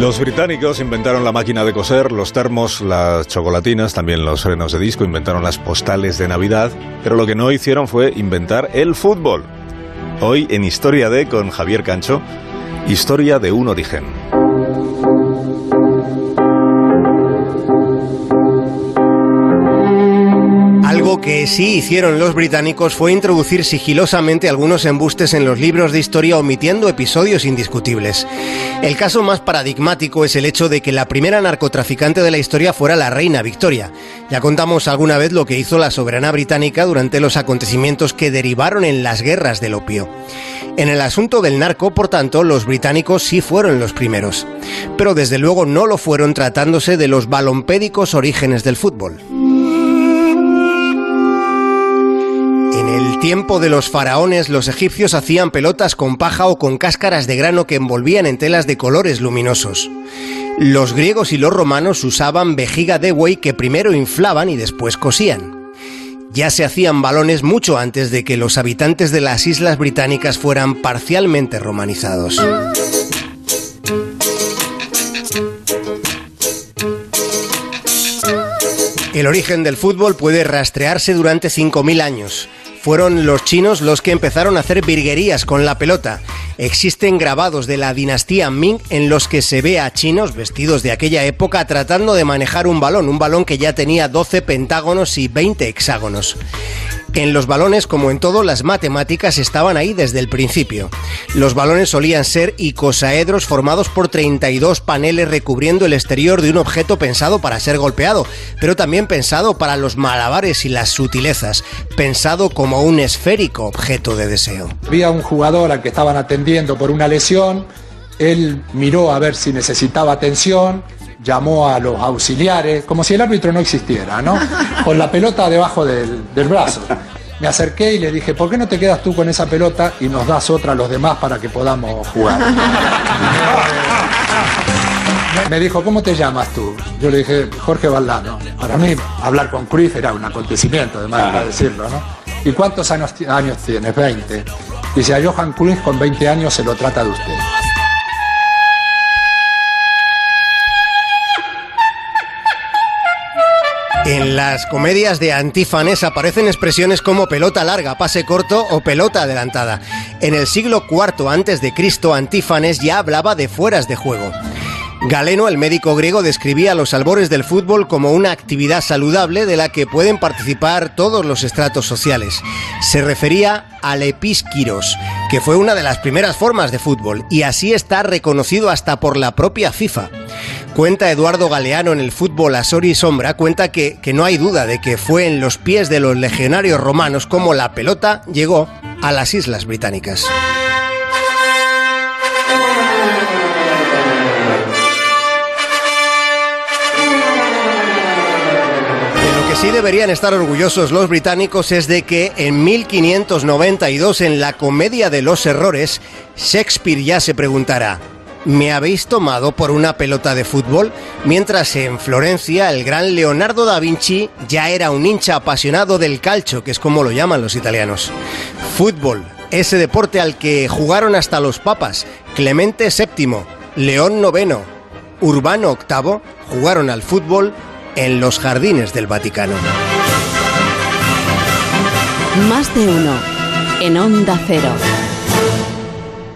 Los británicos inventaron la máquina de coser, los termos, las chocolatinas, también los frenos de disco, inventaron las postales de Navidad, pero lo que no hicieron fue inventar el fútbol. Hoy en Historia de con Javier Cancho, historia de un origen. Que sí hicieron los británicos fue introducir sigilosamente algunos embustes en los libros de historia omitiendo episodios indiscutibles. El caso más paradigmático es el hecho de que la primera narcotraficante de la historia fuera la reina Victoria. Ya contamos alguna vez lo que hizo la soberana británica durante los acontecimientos que derivaron en las guerras del opio. En el asunto del narco, por tanto, los británicos sí fueron los primeros. Pero desde luego no lo fueron tratándose de los balompédicos orígenes del fútbol. Tiempo de los faraones, los egipcios hacían pelotas con paja o con cáscaras de grano que envolvían en telas de colores luminosos. Los griegos y los romanos usaban vejiga de buey que primero inflaban y después cosían. Ya se hacían balones mucho antes de que los habitantes de las islas británicas fueran parcialmente romanizados. El origen del fútbol puede rastrearse durante 5.000 años fueron los chinos los que empezaron a hacer virguerías con la pelota. Existen grabados de la dinastía Ming en los que se ve a chinos vestidos de aquella época tratando de manejar un balón, un balón que ya tenía 12 pentágonos y 20 hexágonos. En los balones, como en todo, las matemáticas estaban ahí desde el principio. Los balones solían ser icosaedros formados por 32 paneles recubriendo el exterior de un objeto pensado para ser golpeado, pero también pensado para los malabares y las sutilezas, pensado como un esférico objeto de deseo. Había un jugador al que estaban atendiendo por una lesión, él miró a ver si necesitaba atención, llamó a los auxiliares, como si el árbitro no existiera, ¿no? Con la pelota debajo del, brazo. Me acerqué y le dije, ¿por qué no te quedas tú con esa pelota y nos das otra a los demás para que podamos jugar? Me dijo, ¿cómo te llamas tú? Yo le dije, Jorge Valdano. Para mí, hablar con Cruz era un acontecimiento, además de decirlo, ¿no? ¿Y cuántos años, años tienes? 20. Dice, a Johan Cruz con 20 años se lo trata de usted. En las comedias de Antífanes aparecen expresiones como pelota larga, pase corto o pelota adelantada. En el siglo IV Cristo, Antífanes ya hablaba de fueras de juego. Galeno, el médico griego, describía los albores del fútbol como una actividad saludable de la que pueden participar todos los estratos sociales. Se refería al episquiros, que fue una de las primeras formas de fútbol, y así está reconocido hasta por la propia FIFA. Cuenta Eduardo Galeano en el fútbol a y Sombra, cuenta que, que no hay duda de que fue en los pies de los legionarios romanos como la pelota llegó a las Islas Británicas. sí deberían estar orgullosos los británicos es de que en 1592 en la Comedia de los Errores, Shakespeare ya se preguntará, ¿Me habéis tomado por una pelota de fútbol? Mientras en Florencia el gran Leonardo da Vinci ya era un hincha apasionado del calcio, que es como lo llaman los italianos. Fútbol, ese deporte al que jugaron hasta los papas, Clemente VII, León IX, Urbano VIII, jugaron al fútbol en los jardines del Vaticano. Más de uno en Onda Cero.